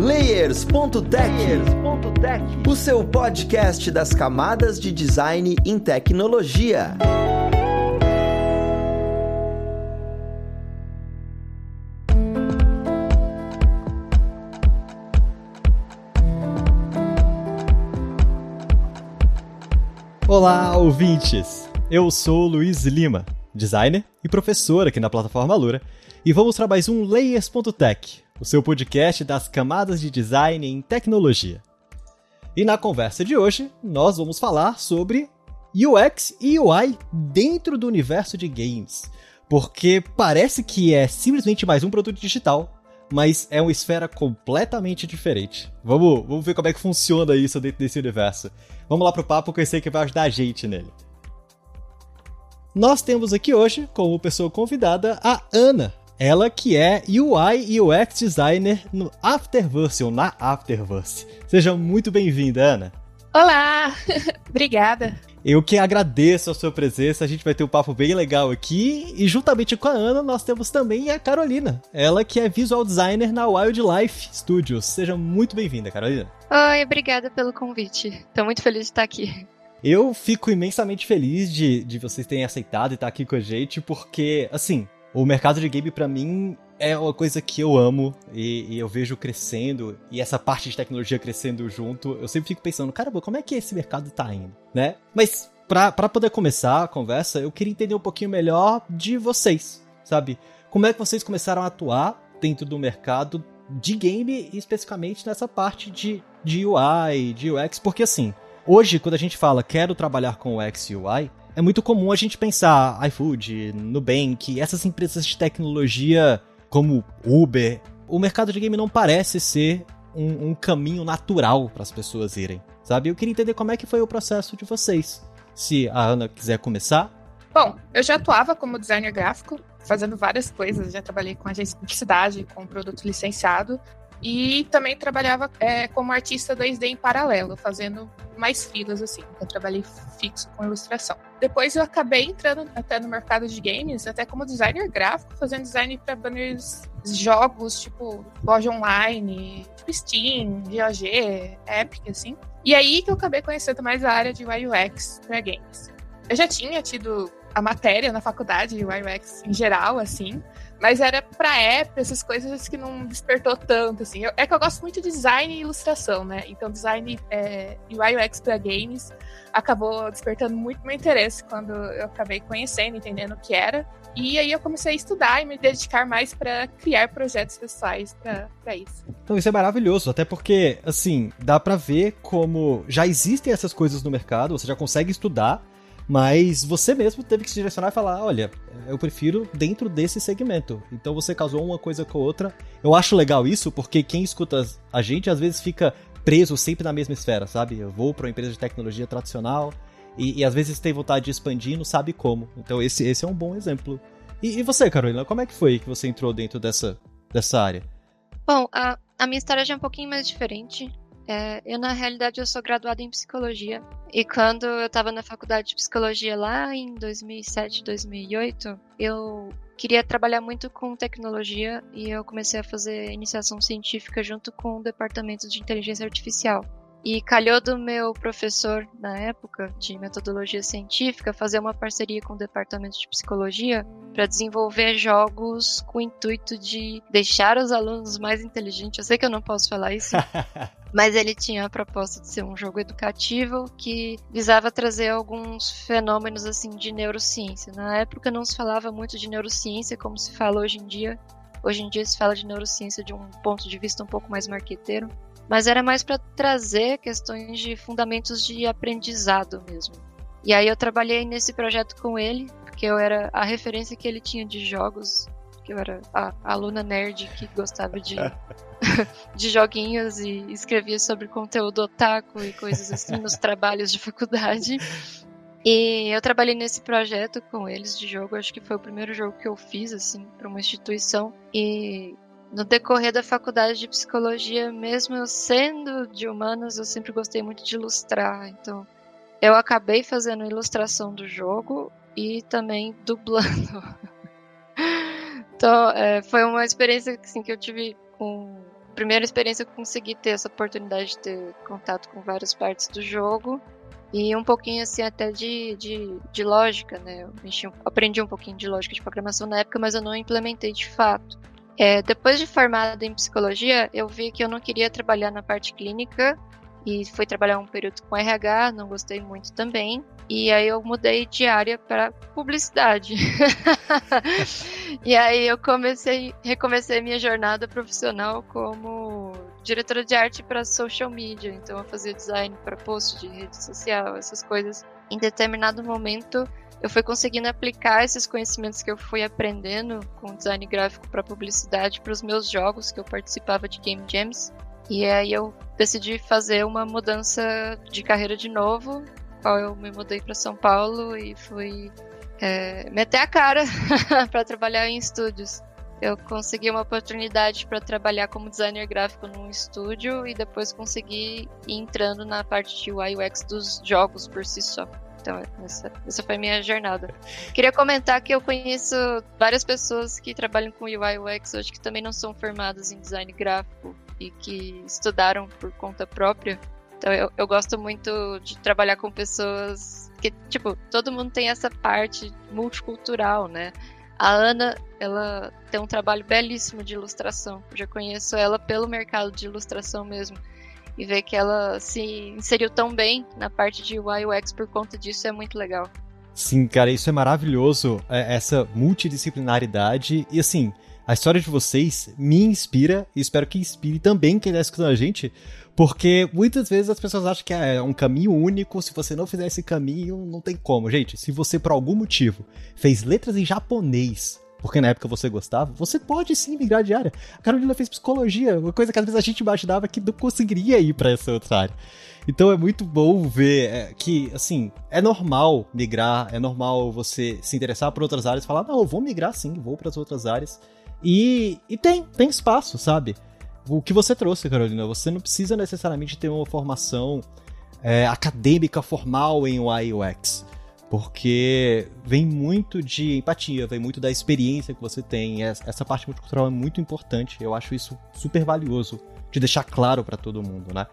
Layers.tech, o seu podcast das camadas de design em tecnologia. Olá, ouvintes! Eu sou Luiz Lima, designer e professor aqui na plataforma Lura, e vou mostrar mais um Layers.tech, o seu podcast das camadas de design em tecnologia. E na conversa de hoje, nós vamos falar sobre UX e UI dentro do universo de games. Porque parece que é simplesmente mais um produto digital, mas é uma esfera completamente diferente. Vamos, vamos ver como é que funciona isso dentro desse universo. Vamos lá pro papo que eu sei que vai ajudar a gente nele. Nós temos aqui hoje, como pessoa convidada, a Ana. Ela que é UI e UX designer no Afterverse, ou na Afterverse. Seja muito bem-vinda, Ana. Olá! Obrigada. Eu que agradeço a sua presença, a gente vai ter um papo bem legal aqui. E juntamente com a Ana, nós temos também a Carolina. Ela que é visual designer na Wildlife Studios. Seja muito bem-vinda, Carolina. Oi, obrigada pelo convite. Tô muito feliz de estar aqui. Eu fico imensamente feliz de, de vocês terem aceitado e estar aqui com a gente, porque, assim, o mercado de game para mim é uma coisa que eu amo e, e, eu vejo crescendo e essa parte de tecnologia crescendo junto. Eu sempre fico pensando, caramba, como é que esse mercado tá indo, né? Mas para poder começar a conversa, eu queria entender um pouquinho melhor de vocês, sabe? Como é que vocês começaram a atuar dentro do mercado de game, especificamente nessa parte de, de UI, de UX, porque assim, hoje quando a gente fala quero trabalhar com UX e UI, é muito comum a gente pensar iFood, Nubank, essas empresas de tecnologia como Uber. O mercado de game não parece ser um, um caminho natural para as pessoas irem, sabe? Eu queria entender como é que foi o processo de vocês. Se a Ana quiser começar. Bom, eu já atuava como designer gráfico, fazendo várias coisas. Já trabalhei com agência de publicidade, com produto licenciado. E também trabalhava é, como artista 2D em paralelo, fazendo mais filas, assim. Eu trabalhei fixo com ilustração. Depois eu acabei entrando até no mercado de games, até como designer gráfico, fazendo design para banners, jogos, tipo loja online, tipo Steam, GOG, Epic, assim. E aí que eu acabei conhecendo mais a área de UX para games. Eu já tinha tido a matéria na faculdade de UX em geral, assim, mas era pra época, essas coisas que não despertou tanto, assim. Eu, é que eu gosto muito de design e ilustração, né? Então, design é, UI UX para games acabou despertando muito meu interesse quando eu acabei conhecendo, entendendo o que era. E aí eu comecei a estudar e me dedicar mais para criar projetos pessoais para isso. Então isso é maravilhoso, até porque, assim, dá para ver como já existem essas coisas no mercado, você já consegue estudar mas você mesmo teve que se direcionar e falar: olha, eu prefiro dentro desse segmento. Então você casou uma coisa com outra. Eu acho legal isso, porque quem escuta a gente às vezes fica preso sempre na mesma esfera, sabe? Eu vou para uma empresa de tecnologia tradicional e, e, às vezes tem vontade de expandir não sabe como. Então esse, esse é um bom exemplo. E, e você, Carolina, como é que foi que você entrou dentro dessa, dessa área? Bom, a, a minha história já é um pouquinho mais diferente. É, eu, na realidade, eu sou graduada em psicologia. E quando eu estava na faculdade de psicologia lá em 2007, 2008, eu queria trabalhar muito com tecnologia e eu comecei a fazer iniciação científica junto com o departamento de inteligência artificial. E calhou do meu professor na época de metodologia científica fazer uma parceria com o departamento de psicologia para desenvolver jogos com o intuito de deixar os alunos mais inteligentes. Eu sei que eu não posso falar isso, mas ele tinha a proposta de ser um jogo educativo que visava trazer alguns fenômenos assim de neurociência. Na época não se falava muito de neurociência como se fala hoje em dia. Hoje em dia se fala de neurociência de um ponto de vista um pouco mais marqueteiro mas era mais para trazer questões de fundamentos de aprendizado mesmo. E aí eu trabalhei nesse projeto com ele, porque eu era a referência que ele tinha de jogos, que eu era a, a aluna nerd que gostava de, de joguinhos e escrevia sobre conteúdo otaku e coisas assim nos trabalhos de faculdade. E eu trabalhei nesse projeto com eles de jogo, acho que foi o primeiro jogo que eu fiz assim para uma instituição e no decorrer da faculdade de psicologia, mesmo eu sendo de humanas, eu sempre gostei muito de ilustrar. Então, eu acabei fazendo ilustração do jogo e também dublando. Então, é, foi uma experiência assim, que eu tive com primeira experiência que eu consegui ter essa oportunidade de ter contato com várias partes do jogo. E um pouquinho assim até de, de, de lógica, né? Eu aprendi um pouquinho de lógica de programação na época, mas eu não implementei de fato. É, depois de formada em psicologia, eu vi que eu não queria trabalhar na parte clínica e fui trabalhar um período com RH, não gostei muito também. E aí eu mudei de área para publicidade. e aí eu comecei, recomecei minha jornada profissional como diretora de arte para social media. Então eu fazia design para post de rede social, essas coisas. Em determinado momento eu fui conseguindo aplicar esses conhecimentos que eu fui aprendendo com design gráfico para publicidade para os meus jogos que eu participava de game jams. E aí eu decidi fazer uma mudança de carreira de novo eu me mudei para São Paulo e fui é, meter a cara para trabalhar em estúdios. Eu consegui uma oportunidade para trabalhar como designer gráfico num estúdio e depois consegui ir entrando na parte de UI UX dos jogos por si só. Então, essa, essa foi a minha jornada. Queria comentar que eu conheço várias pessoas que trabalham com UI UX hoje que também não são formadas em design gráfico e que estudaram por conta própria então eu, eu gosto muito de trabalhar com pessoas que, tipo, todo mundo tem essa parte multicultural, né? A Ana, ela tem um trabalho belíssimo de ilustração. Eu já conheço ela pelo mercado de ilustração mesmo. E ver que ela se inseriu tão bem na parte de UI UX por conta disso é muito legal. Sim, cara, isso é maravilhoso, é, essa multidisciplinaridade. E assim, a história de vocês me inspira e espero que inspire também quem está escutando a gente, porque muitas vezes as pessoas acham que é um caminho único, se você não fizer esse caminho, não tem como. Gente, se você por algum motivo fez letras em japonês, porque na época você gostava, você pode sim migrar de área. A Carolina fez psicologia, uma coisa que às vezes a gente imaginava que não conseguiria ir para essa outra área. Então é muito bom ver é, que, assim, é normal migrar, é normal você se interessar por outras áreas, falar, não, eu vou migrar sim, vou para as outras áreas. E, e tem, tem espaço, sabe? o que você trouxe, Carolina. Você não precisa necessariamente ter uma formação é, acadêmica formal em UI UX. Porque vem muito de empatia, vem muito da experiência que você tem. Essa parte multicultural é muito importante. Eu acho isso super valioso de deixar claro para todo mundo, né?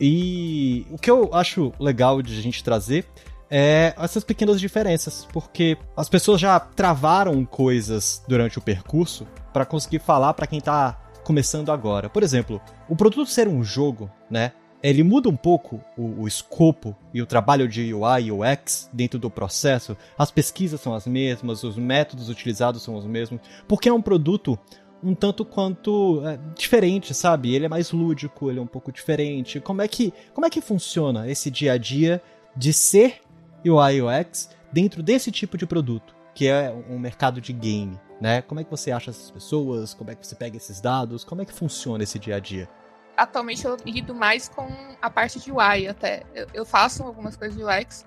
E o que eu acho legal de a gente trazer é essas pequenas diferenças, porque as pessoas já travaram coisas durante o percurso para conseguir falar para quem tá começando agora. Por exemplo, o produto ser um jogo, né? Ele muda um pouco o, o escopo e o trabalho de UI e UX dentro do processo. As pesquisas são as mesmas, os métodos utilizados são os mesmos, porque é um produto um tanto quanto é, diferente, sabe? Ele é mais lúdico, ele é um pouco diferente. Como é que como é que funciona esse dia a dia de ser UI UX dentro desse tipo de produto, que é um mercado de game? né? Como é que você acha essas pessoas? Como é que você pega esses dados? Como é que funciona esse dia a dia? Atualmente eu lido mais com a parte de UI até. Eu, eu faço algumas coisas de UX,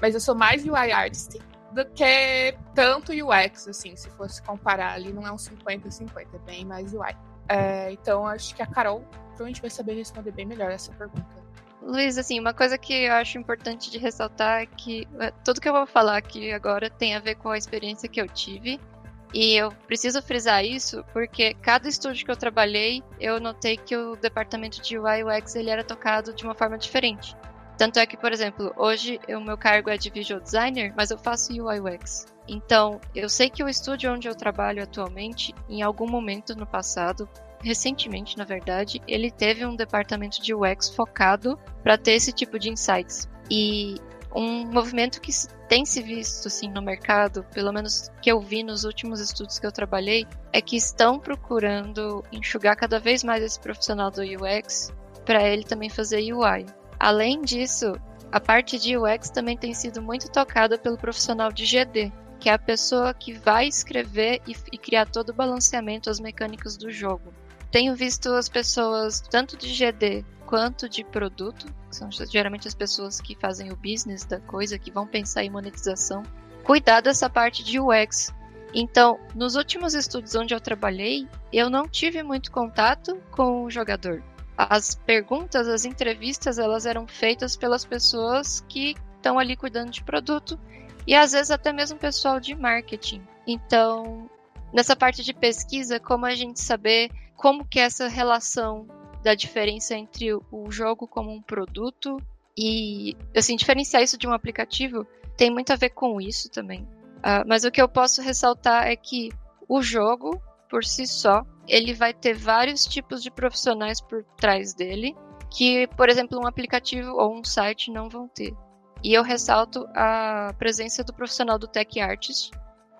mas eu sou mais UI artist do que tanto UX, assim, se fosse comparar ali, não é um 50-50, é bem mais UI. É, então acho que a Carol provavelmente vai saber responder bem melhor essa pergunta. Luiz, assim, uma coisa que eu acho importante de ressaltar é que é, tudo que eu vou falar aqui agora tem a ver com a experiência que eu tive e eu preciso frisar isso porque cada estúdio que eu trabalhei, eu notei que o departamento de UI UX ele era tocado de uma forma diferente. Tanto é que, por exemplo, hoje o meu cargo é de visual designer, mas eu faço UI UX. Então, eu sei que o estúdio onde eu trabalho atualmente, em algum momento no passado, recentemente, na verdade, ele teve um departamento de UX focado para ter esse tipo de insights. E um movimento que tem se visto assim no mercado, pelo menos que eu vi nos últimos estudos que eu trabalhei, é que estão procurando enxugar cada vez mais esse profissional do UX para ele também fazer UI. Além disso, a parte de UX também tem sido muito tocada pelo profissional de GD, que é a pessoa que vai escrever e, e criar todo o balanceamento, as mecânicas do jogo. Tenho visto as pessoas, tanto de GD quanto de produto, que são geralmente as pessoas que fazem o business da coisa, que vão pensar em monetização, cuidar dessa parte de UX. Então, nos últimos estudos onde eu trabalhei, eu não tive muito contato com o jogador. As perguntas, as entrevistas, elas eram feitas pelas pessoas que estão ali cuidando de produto e às vezes até mesmo pessoal de marketing. Então, nessa parte de pesquisa, como a gente saber como que é essa relação da diferença entre o jogo como um produto e, assim, diferenciar isso de um aplicativo tem muito a ver com isso também. Uh, mas o que eu posso ressaltar é que o jogo, por si só, ele vai ter vários tipos de profissionais por trás dele, que, por exemplo, um aplicativo ou um site não vão ter. E eu ressalto a presença do profissional do Tech Artist,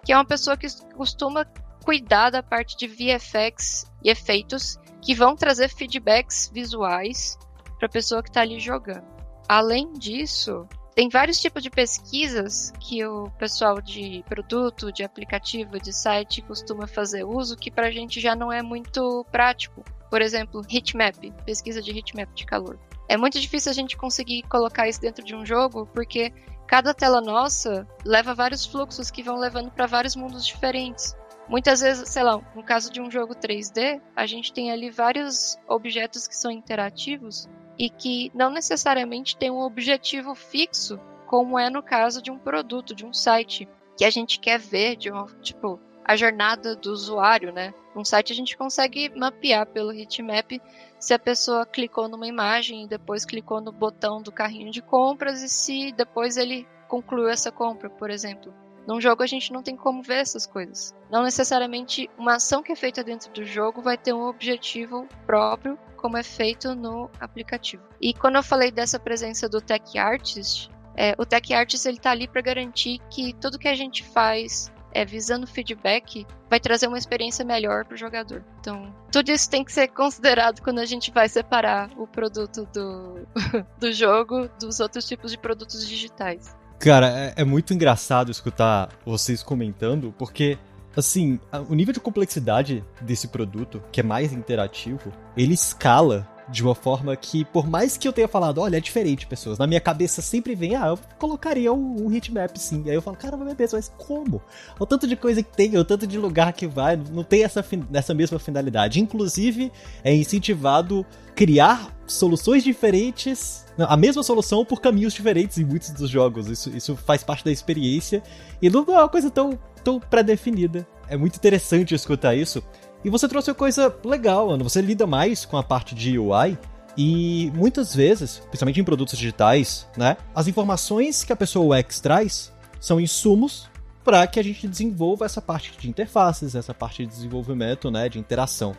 que é uma pessoa que costuma cuidar da parte de VFX e efeitos que vão trazer feedbacks visuais para a pessoa que está ali jogando. Além disso, tem vários tipos de pesquisas que o pessoal de produto, de aplicativo, de site costuma fazer uso, que para a gente já não é muito prático. Por exemplo, heatmap, pesquisa de heatmap de calor. É muito difícil a gente conseguir colocar isso dentro de um jogo, porque cada tela nossa leva vários fluxos que vão levando para vários mundos diferentes. Muitas vezes, sei lá, no caso de um jogo 3D, a gente tem ali vários objetos que são interativos e que não necessariamente têm um objetivo fixo, como é no caso de um produto, de um site, que a gente quer ver, de uma, tipo, a jornada do usuário, né? Num site a gente consegue mapear pelo heatmap se a pessoa clicou numa imagem e depois clicou no botão do carrinho de compras e se depois ele concluiu essa compra, por exemplo. Num jogo a gente não tem como ver essas coisas. Não necessariamente uma ação que é feita dentro do jogo vai ter um objetivo próprio, como é feito no aplicativo. E quando eu falei dessa presença do Tech Artist, é, o Tech Artist ele está ali para garantir que tudo que a gente faz é, visando feedback vai trazer uma experiência melhor para o jogador. Então, tudo isso tem que ser considerado quando a gente vai separar o produto do, do jogo dos outros tipos de produtos digitais. Cara, é, é muito engraçado escutar vocês comentando, porque assim, o nível de complexidade desse produto, que é mais interativo, ele escala de uma forma que, por mais que eu tenha falado, olha, é diferente, pessoas, na minha cabeça sempre vem, ah, eu colocaria um, um heatmap sim. Aí eu falo, cara, meu Deus, mas como? O tanto de coisa que tem, o tanto de lugar que vai, não tem essa, essa mesma finalidade. Inclusive, é incentivado criar soluções diferentes, a mesma solução por caminhos diferentes em muitos dos jogos. Isso, isso faz parte da experiência e não é uma coisa tão, tão pré-definida. É muito interessante escutar isso. E você trouxe uma coisa legal, Ana. Você lida mais com a parte de UI. E muitas vezes, principalmente em produtos digitais, né? As informações que a pessoa UX traz são insumos para que a gente desenvolva essa parte de interfaces, essa parte de desenvolvimento, né, de interação.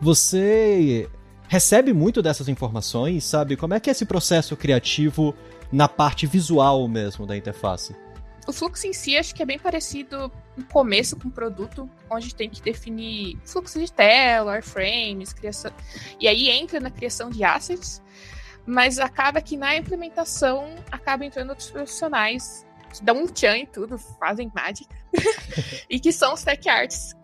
Você recebe muito dessas informações, sabe? Como é que é esse processo criativo na parte visual mesmo da interface? O fluxo em si acho que é bem parecido no começo com o produto, onde tem que definir fluxo de tela, wireframes, criação. E aí entra na criação de assets, mas acaba que na implementação acaba entrando outros profissionais que dão um tchan em tudo, fazem mágica, e que são os tech artists,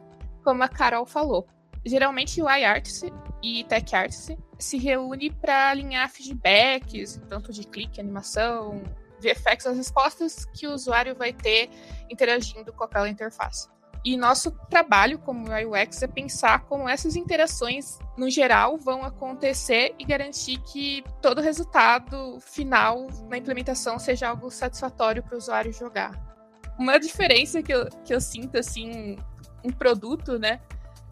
como a Carol falou. Geralmente UI artist e tech artist se reúne para alinhar feedbacks, tanto de clique, animação, VFX as respostas que o usuário vai ter interagindo com aquela interface. E nosso trabalho como UX é pensar como essas interações, no geral, vão acontecer e garantir que todo resultado final na implementação seja algo satisfatório para o usuário jogar. Uma diferença que eu, que eu sinto, assim, um produto, né,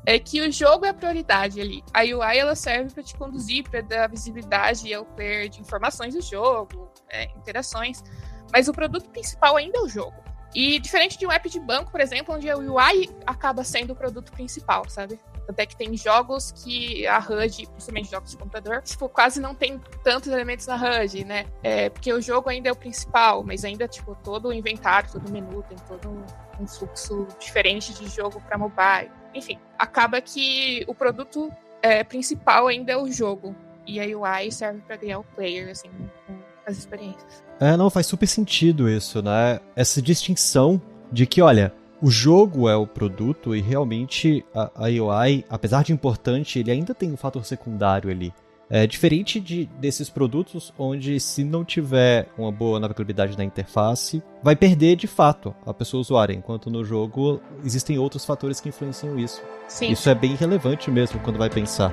é que o jogo é a prioridade ali. A UI ela serve para te conduzir, para dar visibilidade ao player de informações do jogo, é, interações. Mas o produto principal ainda é o jogo. E diferente de um app de banco, por exemplo, onde a UI acaba sendo o produto principal, sabe? Até que tem jogos que a HUD, principalmente jogos de computador, tipo, quase não tem tantos elementos na HUD, né? É, porque o jogo ainda é o principal, mas ainda, tipo, todo o inventário, todo o menu, tem todo um fluxo diferente de jogo para mobile enfim, acaba que o produto é, principal ainda é o jogo. E a UI serve para criar o player, assim, com as experiências. É, não, faz super sentido isso, né? Essa distinção de que, olha, o jogo é o produto e realmente a, a UI, apesar de importante, ele ainda tem um fator secundário ali. É diferente de, desses produtos onde se não tiver uma boa navegabilidade na interface, vai perder de fato a pessoa usuária, enquanto no jogo existem outros fatores que influenciam isso. Sim. Isso é bem relevante mesmo quando vai pensar.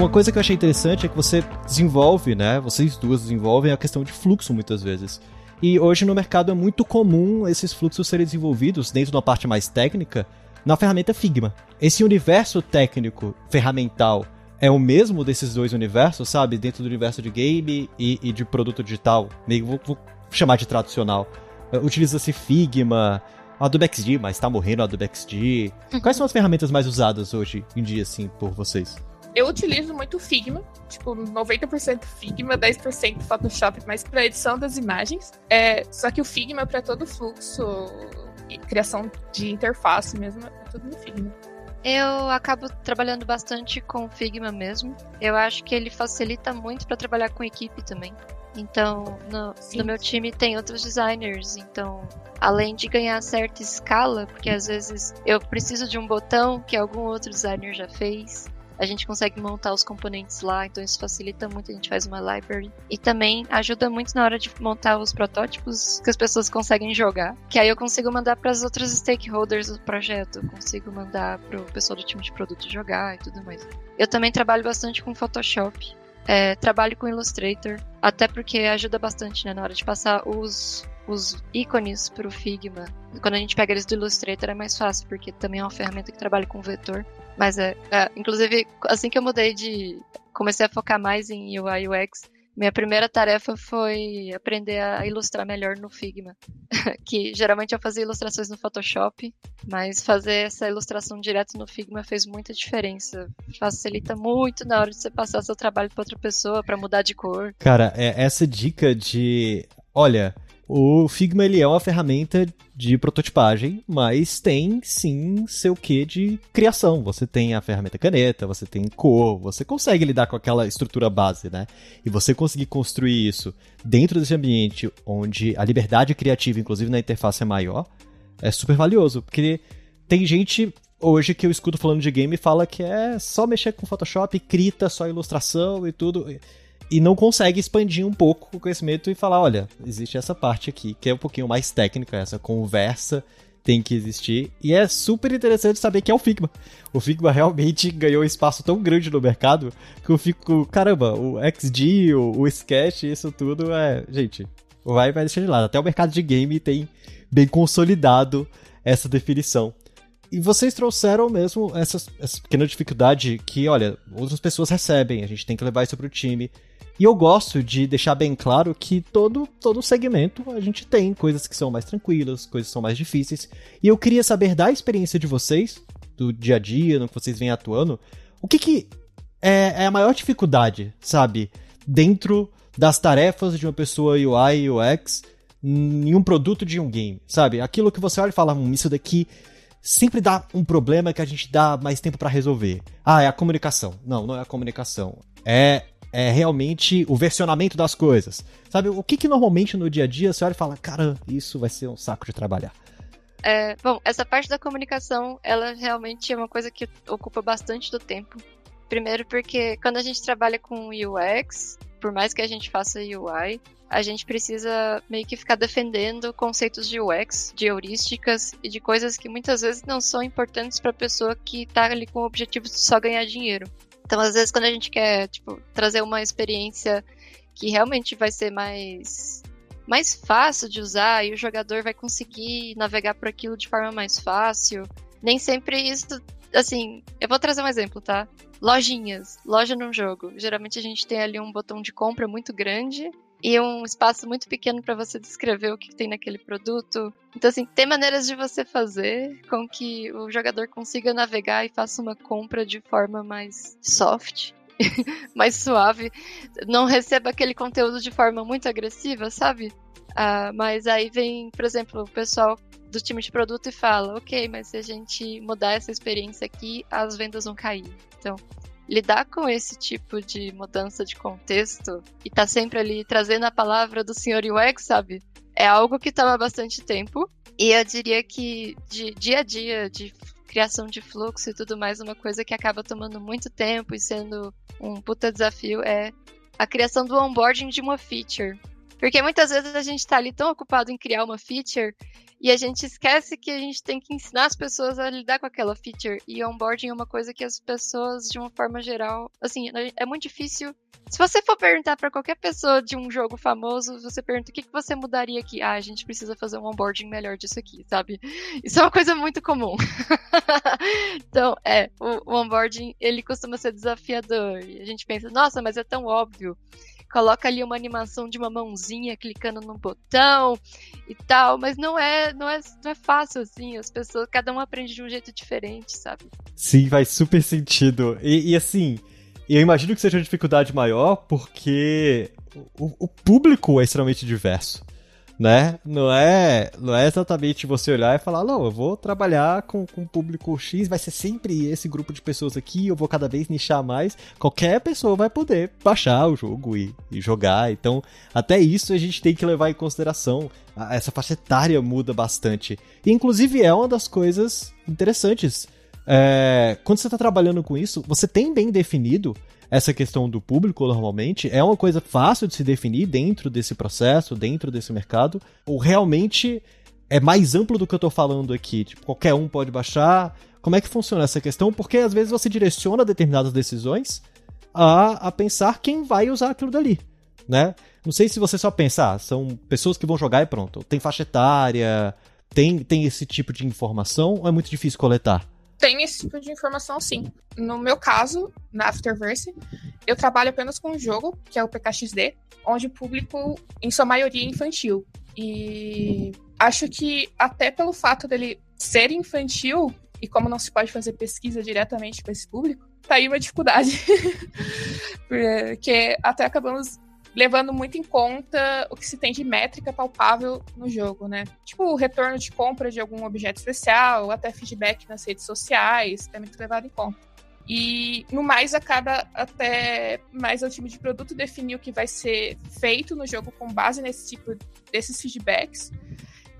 uma coisa que eu achei interessante é que você desenvolve, né? Vocês duas desenvolvem a questão de fluxo muitas vezes. E hoje no mercado é muito comum esses fluxos serem desenvolvidos dentro de uma parte mais técnica na ferramenta Figma. Esse universo técnico ferramental é o mesmo desses dois universos, sabe? Dentro do universo de game e, e de produto digital. Meio, vou, vou chamar de tradicional. É, utiliza-se Figma, Adobe XD, mas tá morrendo Adobe XD. Quais são as ferramentas mais usadas hoje em dia, assim, por vocês? Eu utilizo muito Figma, tipo, 90% Figma, 10% Photoshop, mas para edição das imagens. É, só que o Figma, para todo o fluxo e criação de interface mesmo, é tudo no Figma. Eu acabo trabalhando bastante com o Figma mesmo. Eu acho que ele facilita muito para trabalhar com equipe também. Então, no, no, meu time tem outros designers. Então, além de ganhar certa escala, porque às vezes eu preciso de um botão que algum outro designer já fez, a gente consegue montar os componentes lá, então isso facilita muito, a gente faz uma library. E também ajuda muito na hora de montar os protótipos que as pessoas conseguem jogar, que aí eu consigo mandar para as outras stakeholders do projeto, eu consigo mandar para o pessoal do time de produto jogar e tudo mais. Eu também trabalho bastante com Photoshop, é, trabalho com Illustrator, até porque ajuda bastante né, na hora de passar os, os ícones para o Figma. Quando a gente pega eles do Illustrator é mais fácil, porque também é uma ferramenta que trabalha com vetor. Mas é, é, inclusive, assim que eu mudei de. Comecei a focar mais em UI UX, minha primeira tarefa foi aprender a ilustrar melhor no Figma. que geralmente eu fazia ilustrações no Photoshop, mas fazer essa ilustração direto no Figma fez muita diferença. Facilita muito na hora de você passar seu trabalho para outra pessoa, para mudar de cor. Cara, é essa dica de. Olha, o Figma ele é uma ferramenta de prototipagem, mas tem sim seu quê de criação. Você tem a ferramenta caneta, você tem cor, você consegue lidar com aquela estrutura base, né? E você conseguir construir isso dentro desse ambiente onde a liberdade criativa, inclusive na interface, é maior, é super valioso. Porque tem gente hoje que eu escuto falando de game e fala que é só mexer com Photoshop, crita só ilustração e tudo e não consegue expandir um pouco o conhecimento e falar, olha, existe essa parte aqui que é um pouquinho mais técnica, essa conversa tem que existir. E é super interessante saber que é o Figma. O Figma realmente ganhou espaço tão grande no mercado que eu fico, caramba, o XD, o, o Sketch, isso tudo é. Gente, vai, vai deixar de lado. Até o mercado de game tem bem consolidado essa definição. E vocês trouxeram mesmo essa, essa pequena dificuldade que, olha, outras pessoas recebem, a gente tem que levar isso pro time. E eu gosto de deixar bem claro que todo, todo segmento a gente tem coisas que são mais tranquilas, coisas que são mais difíceis. E eu queria saber da experiência de vocês, do dia a dia, no que vocês vêm atuando, o que, que é, é a maior dificuldade, sabe? Dentro das tarefas de uma pessoa UI e UX em um produto de um game, sabe? Aquilo que você olha e fala, hum, isso daqui sempre dá um problema que a gente dá mais tempo para resolver. Ah, é a comunicação. Não, não é a comunicação. É é realmente o versionamento das coisas. Sabe, o que, que normalmente no dia a dia você olha e fala, cara, isso vai ser um saco de trabalhar. É, bom, essa parte da comunicação, ela realmente é uma coisa que ocupa bastante do tempo. Primeiro porque quando a gente trabalha com UX, por mais que a gente faça UI, a gente precisa meio que ficar defendendo conceitos de UX, de heurísticas e de coisas que muitas vezes não são importantes para a pessoa que está ali com o objetivo de só ganhar dinheiro. Então, às vezes, quando a gente quer, tipo, trazer uma experiência que realmente vai ser mais mais fácil de usar e o jogador vai conseguir navegar por aquilo de forma mais fácil. Nem sempre isso, assim, eu vou trazer um exemplo, tá? Lojinhas, loja num jogo. Geralmente a gente tem ali um botão de compra muito grande e um espaço muito pequeno para você descrever o que tem naquele produto. Então, assim, tem maneiras de você fazer com que o jogador consiga navegar e faça uma compra de forma mais soft, mais suave, não receba aquele conteúdo de forma muito agressiva, sabe? Ah, mas aí vem, por exemplo, o pessoal do time de produto e fala: ok, mas se a gente mudar essa experiência aqui, as vendas vão cair. Então, lidar com esse tipo de mudança de contexto e tá sempre ali trazendo a palavra do senhor UX, sabe? É algo que toma bastante tempo. E eu diria que de dia a dia, de criação de fluxo e tudo mais, uma coisa que acaba tomando muito tempo e sendo um puta desafio é a criação do onboarding de uma feature. Porque muitas vezes a gente tá ali tão ocupado em criar uma feature E a gente esquece que a gente tem que ensinar as pessoas a lidar com aquela feature. E onboarding é uma coisa que as pessoas, de uma forma geral, assim, é muito difícil. Se você for perguntar para qualquer pessoa de um jogo famoso, você pergunta o que, que você mudaria aqui. Ah, a gente precisa fazer um onboarding melhor disso aqui, sabe? Isso é uma coisa muito comum. então, é, o, o onboarding, ele costuma ser desafiador. E a gente pensa, nossa, mas é tão óbvio coloca ali uma animação de uma mãozinha clicando num botão e tal, mas não é, não é, não é fácil assim, as pessoas, cada um aprende de um jeito diferente, sabe? Sim, faz super sentido. E, e assim, eu imagino que seja uma dificuldade maior porque o, o público é extremamente diverso né? Não é, não é exatamente você olhar e falar, não, eu vou trabalhar com, com público X, vai ser sempre esse grupo de pessoas aqui, eu vou cada vez nichar mais. Qualquer pessoa vai poder baixar o jogo e, e jogar. Então, até isso a gente tem que levar em consideração. Essa faixa etária muda bastante. E, inclusive, é uma das coisas interessantes. É, quando você está trabalhando com isso, você tem bem definido essa questão do público normalmente é uma coisa fácil de se definir dentro desse processo, dentro desse mercado, ou realmente é mais amplo do que eu estou falando aqui? Tipo, qualquer um pode baixar? Como é que funciona essa questão? Porque às vezes você direciona determinadas decisões a, a pensar quem vai usar aquilo dali, né? Não sei se você só pensa, ah, são pessoas que vão jogar e pronto. Tem faixa etária, tem, tem esse tipo de informação ou é muito difícil coletar? tem esse tipo de informação sim. No meu caso, na Afterverse, eu trabalho apenas com um jogo, que é o PKXD, onde o público, em sua maioria, é infantil. E acho que até pelo fato dele ser infantil, e como não se pode fazer pesquisa diretamente com esse público, tá aí uma dificuldade. Porque até acabamos levando muito em conta o que se tem de métrica palpável no jogo, né? Tipo o retorno de compra de algum objeto especial, até feedback nas redes sociais, é muito levado em conta. E no mais acaba até mais o time de produto definir o que vai ser feito no jogo com base nesse tipo desses feedbacks.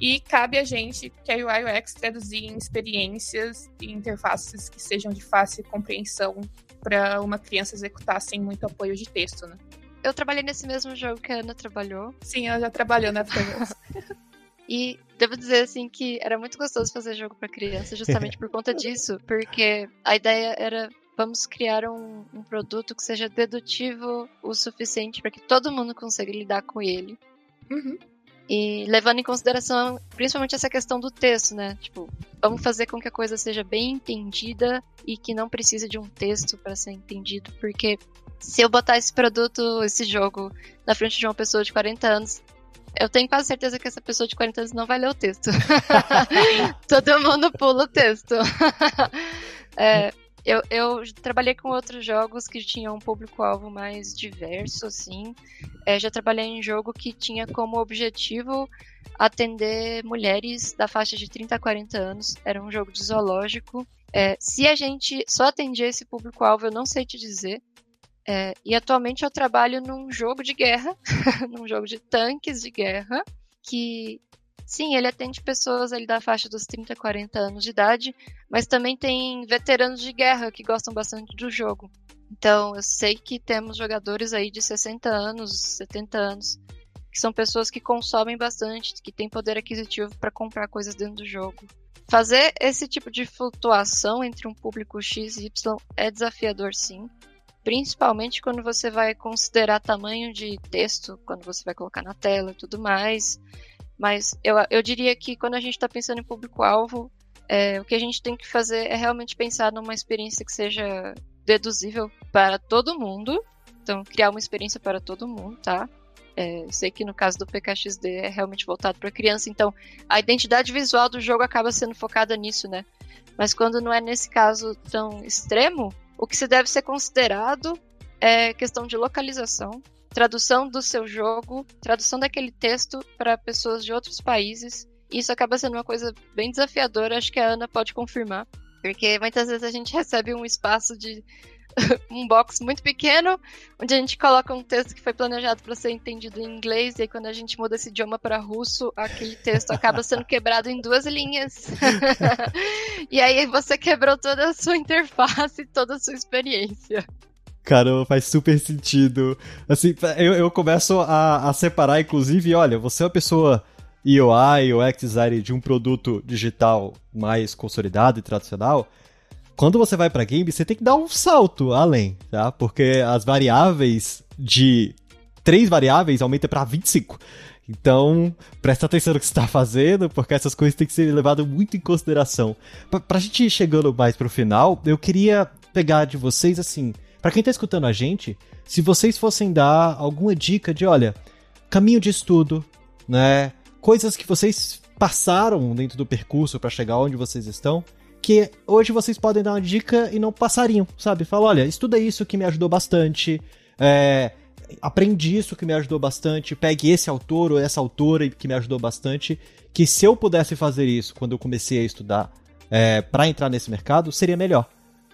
E cabe a gente, que é UI UX, traduzir em experiências e interfaces que sejam de fácil compreensão para uma criança executar sem muito apoio de texto, né? eu trabalhei nesse mesmo jogo que a Ana trabalhou. Sim, ela já trabalhou na Aftermath. e devo dizer assim que era muito gostoso fazer jogo para criança, justamente por conta disso, porque a ideia era vamos criar um, um produto que seja dedutivo o suficiente para que todo mundo consiga lidar com ele. Uhum. E levando em consideração principalmente essa questão do texto, né? Tipo, vamos fazer com que a coisa seja bem entendida e que não precise de um texto para ser entendido, porque se eu botar esse produto, esse jogo, na frente de uma pessoa de 40 anos, eu tenho quase certeza que essa pessoa de 40 anos não vai ler o texto. Todo mundo pula o texto. é, eu, eu, trabalhei com outros jogos que tinham um público-alvo mais diverso, assim. É, já trabalhei em jogo que tinha como objetivo atender mulheres da faixa de 30 a 40 anos. Era um jogo de zoológico. É, se a gente só atendia esse público-alvo, eu não sei te dizer. É, e atualmente eu trabalho num jogo de guerra, num jogo de tanques de guerra, que sim, ele atende pessoas ali da faixa dos 30, 40 anos de idade, mas também tem veteranos de guerra que gostam bastante do jogo. Então, eu sei que temos jogadores aí de 60 anos, 70 anos, que são pessoas que consomem bastante, que têm poder aquisitivo para comprar coisas dentro do jogo. Fazer esse tipo de flutuação entre um público X e Y é desafiador, sim principalmente quando você vai considerar tamanho de texto, quando você vai colocar na tela e tudo mais. Mas eu, eu diria que quando a gente está pensando em público-alvo, é, o que a gente tem que fazer é realmente pensar numa experiência que seja deduzível para todo mundo. Então, criar uma experiência para todo mundo, tá? É, sei que no caso do PKXD é realmente voltado para criança, então a identidade visual do jogo acaba sendo focada nisso, né? Mas quando não é nesse caso tão extremo, o que se deve ser considerado é questão de localização, tradução do seu jogo, tradução daquele texto para pessoas de outros países. Isso acaba sendo uma coisa bem desafiadora, acho que a Ana pode confirmar. Porque muitas vezes a gente recebe um espaço de um box muito pequeno, onde a gente coloca um texto que foi planejado para ser entendido em inglês, e aí quando a gente muda esse idioma para russo, aquele texto acaba sendo quebrado em duas linhas. e aí você quebrou toda a sua interface, toda a sua experiência. Caramba, faz super sentido. Assim, eu, eu começo a, a separar, inclusive, olha, você é uma pessoa UI, UX design de um produto digital mais consolidado e tradicional, quando você vai para game, você tem que dar um salto além, tá? Porque as variáveis de três variáveis aumenta para 25. Então, presta atenção no que você está fazendo, porque essas coisas têm que ser levadas muito em consideração. Pra, pra gente ir chegando mais pro final, eu queria pegar de vocês, assim, para quem tá escutando a gente, se vocês fossem dar alguma dica de, olha, caminho de estudo, né? Coisas que vocês passaram dentro do percurso para chegar onde vocês estão, que hoje vocês podem dar uma dica e não passariam, sabe? Fala, olha, estuda isso que me ajudou bastante, é, aprendi isso que me ajudou bastante, pegue esse autor ou essa autora que me ajudou bastante, que se eu pudesse fazer isso quando eu comecei a estudar é, para entrar nesse mercado, seria melhor.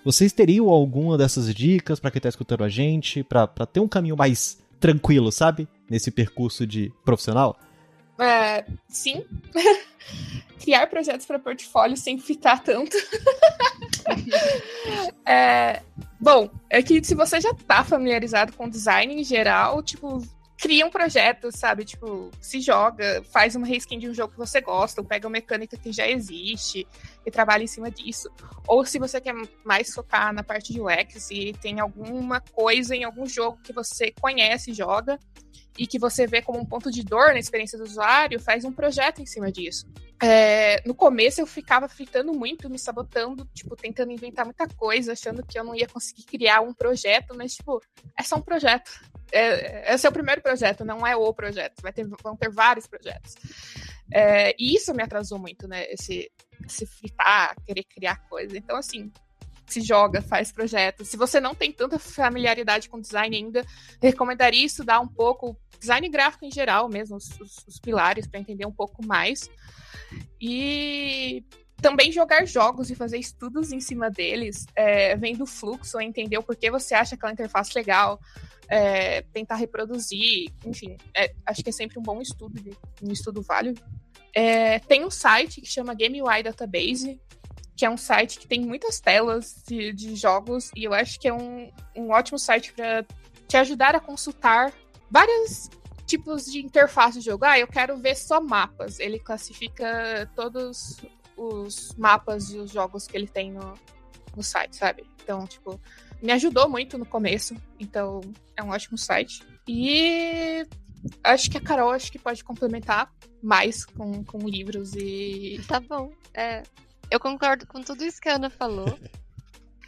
Vocês teriam alguma dessas dicas para quem está escutando a gente, para ter um caminho mais tranquilo, sabe? Nesse percurso de profissional? É, sim. Criar projetos para portfólio sem fitar tanto. é, bom, é que se você já está familiarizado com design em geral, tipo, cria um projeto, sabe? Tipo, se joga, faz uma reskin de um jogo que você gosta, ou pega uma mecânica que já existe e trabalha em cima disso. Ou se você quer mais focar na parte de UX e tem alguma coisa em algum jogo que você conhece e joga, e que você vê como um ponto de dor na experiência do usuário, faz um projeto em cima disso. É, no começo eu ficava fritando muito, me sabotando, tipo, tentando inventar muita coisa, achando que eu não ia conseguir criar um projeto, mas, tipo, é só um projeto. É, esse é o primeiro projeto, não é o projeto. Vai ter, vão ter vários projetos. É, e isso me atrasou muito, né? Esse, esse fritar, querer criar coisa. Então, assim, se joga, faz projetos. Se você não tem tanta familiaridade com design ainda, recomendaria estudar um pouco design gráfico em geral mesmo, os, os, os pilares, para entender um pouco mais. E também jogar jogos e fazer estudos em cima deles, é, vendo o fluxo, entender o porquê você acha aquela interface legal, é, tentar reproduzir, enfim, é, acho que é sempre um bom estudo, um estudo válido. É, tem um site que chama Game UI Database, que é um site que tem muitas telas de, de jogos, e eu acho que é um, um ótimo site para te ajudar a consultar vários tipos de interface de jogo. Ah, eu quero ver só mapas. Ele classifica todos os mapas dos jogos que ele tem no, no site, sabe? Então, tipo, me ajudou muito no começo. Então, é um ótimo site. E acho que a Carol acho que pode complementar mais com, com livros e. Tá bom. É, eu concordo com tudo isso que a Ana falou.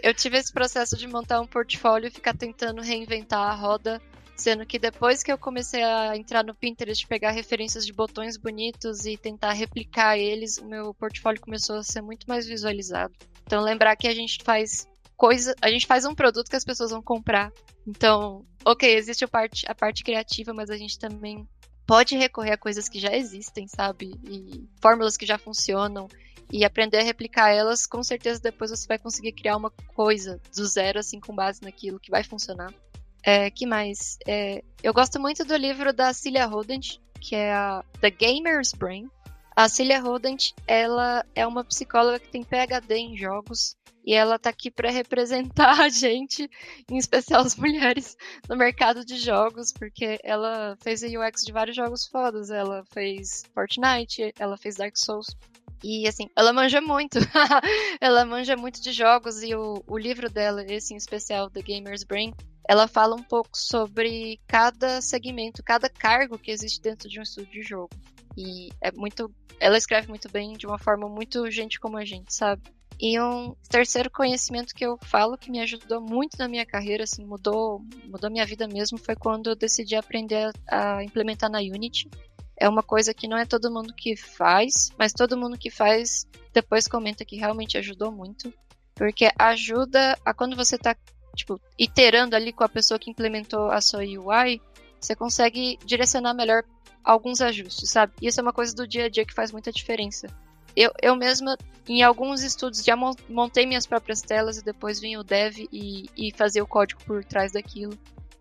Eu tive esse processo de montar um portfólio e ficar tentando reinventar a roda, sendo que depois que eu comecei a entrar no Pinterest, pegar referências de botões bonitos e tentar replicar eles, o meu portfólio começou a ser muito mais visualizado. Então lembrar que a gente faz coisa, a gente faz um produto que as pessoas vão comprar. Então, ok, existe a parte, a parte criativa, mas a gente também pode recorrer a coisas que já existem, sabe? E fórmulas que já funcionam e aprender a replicar elas, com certeza depois você vai conseguir criar uma coisa do zero, assim, com base naquilo que vai funcionar. É, que mais? É, eu gosto muito do livro da Celia Rodent, que é a The Gamer's Brain. A Celia Rodent, ela é uma psicóloga que tem PhD em jogos e ela tá aqui para representar a gente, em especial as mulheres, no mercado de jogos, porque ela fez a UX de vários jogos fodas. Ela fez Fortnite, ela fez Dark Souls. E assim, ela manja muito. ela manja muito de jogos e o, o livro dela, esse em especial, The Gamer's Brain, ela fala um pouco sobre cada segmento, cada cargo que existe dentro de um estúdio de jogo. E é muito. Ela escreve muito bem, de uma forma muito gente como a gente, sabe? E um terceiro conhecimento que eu falo que me ajudou muito na minha carreira, assim, mudou, mudou minha vida mesmo, foi quando eu decidi aprender a, a implementar na Unity é uma coisa que não é todo mundo que faz, mas todo mundo que faz depois comenta que realmente ajudou muito. Porque ajuda a quando você está tipo, iterando ali com a pessoa que implementou a sua UI, você consegue direcionar melhor alguns ajustes, sabe? Isso é uma coisa do dia a dia que faz muita diferença. Eu, eu mesma, em alguns estudos, já montei minhas próprias telas e depois vim o dev e, e fazer o código por trás daquilo.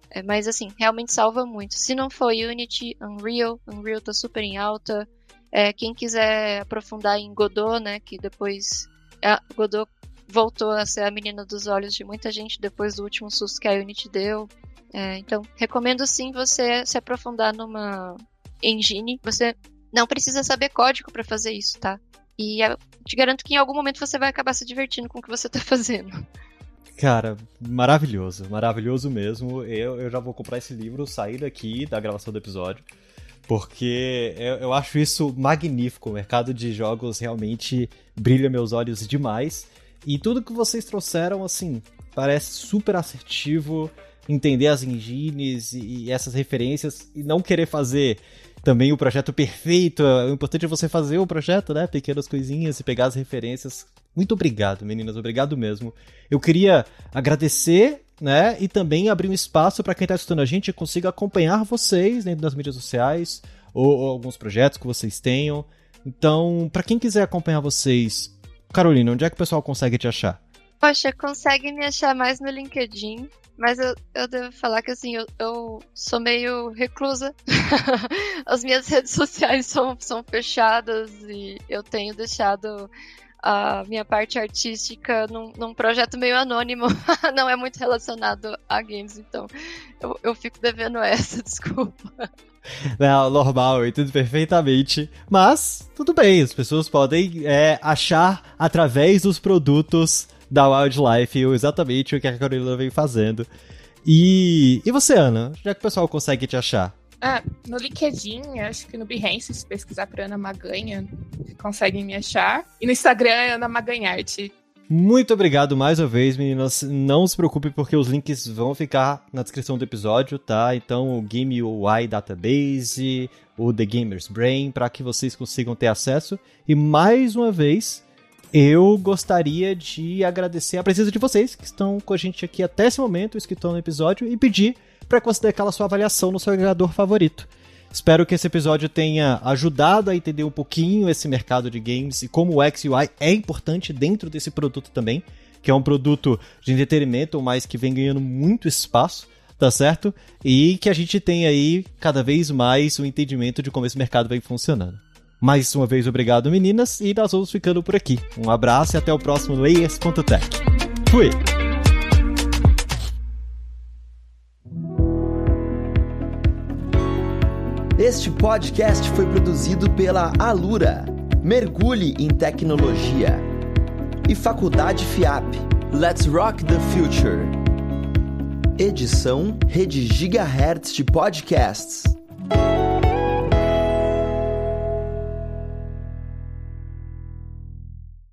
É, mas assim, realmente salva muito. Se não for Unity, Unreal, Unreal tá super em alta. É, quem quiser aprofundar em Godot, né, que depois a Godot voltou a ser a menina dos olhos de muita gente depois do último susto que a Unity deu. É, então, recomendo sim você se aprofundar numa engine. Você Não precisa saber código para fazer isso, tá? E eu te garanto que em algum momento você vai acabar se divertindo com o que você tá fazendo. Cara, maravilhoso, maravilhoso mesmo. Eu, eu já vou comprar esse livro, sair daqui da gravação do episódio, porque eu, eu acho isso magnífico. O mercado de jogos realmente brilha meus olhos demais. E tudo que vocês trouxeram, assim, parece super assertivo. Entender as engines e, e essas referências e não querer fazer também o projeto perfeito. O importante é você fazer o projeto, né? Pequenas coisinhas e pegar as referências. Muito obrigado, meninas. Obrigado mesmo. Eu queria agradecer, né? E também abrir um espaço para quem está escutando a gente consiga acompanhar vocês dentro das mídias sociais ou, ou alguns projetos que vocês tenham. Então, para quem quiser acompanhar vocês, Carolina, onde é que o pessoal consegue te achar? Poxa, consegue me achar mais no LinkedIn. Mas eu, eu devo falar que assim, eu, eu sou meio reclusa. As minhas redes sociais são, são fechadas e eu tenho deixado a minha parte artística num, num projeto meio anônimo. Não é muito relacionado a games, então eu, eu fico devendo essa, desculpa. Não, normal, eu entendo perfeitamente. Mas, tudo bem, as pessoas podem é, achar através dos produtos da Wildlife, exatamente o que a Carolina vem fazendo. E, e você, Ana? Já que o pessoal consegue te achar? Ah, no LinkedIn, acho que no Behance, se pesquisar por Ana Maganha, conseguem me achar. E no Instagram é Ana Maganharte. Muito obrigado mais uma vez, meninas. Não se preocupe porque os links vão ficar na descrição do episódio, tá? Então, o Game UI Database, o The Gamer's Brain, para que vocês consigam ter acesso. E mais uma vez, eu gostaria de agradecer a presença de vocês que estão com a gente aqui até esse momento, estão no episódio, e pedir para que você dê aquela sua avaliação no seu agregador favorito. Espero que esse episódio tenha ajudado a entender um pouquinho esse mercado de games e como o XUI é importante dentro desse produto também, que é um produto de entretenimento, mas que vem ganhando muito espaço, tá certo? E que a gente tem aí cada vez mais o um entendimento de como esse mercado vem funcionando. Mais uma vez, obrigado, meninas, e nós vamos ficando por aqui. Um abraço e até o próximo Layers.tech. Fui! Este podcast foi produzido pela Alura. Mergulhe em tecnologia. E Faculdade FIAP. Let's Rock the Future. Edição Rede Gigahertz de Podcasts.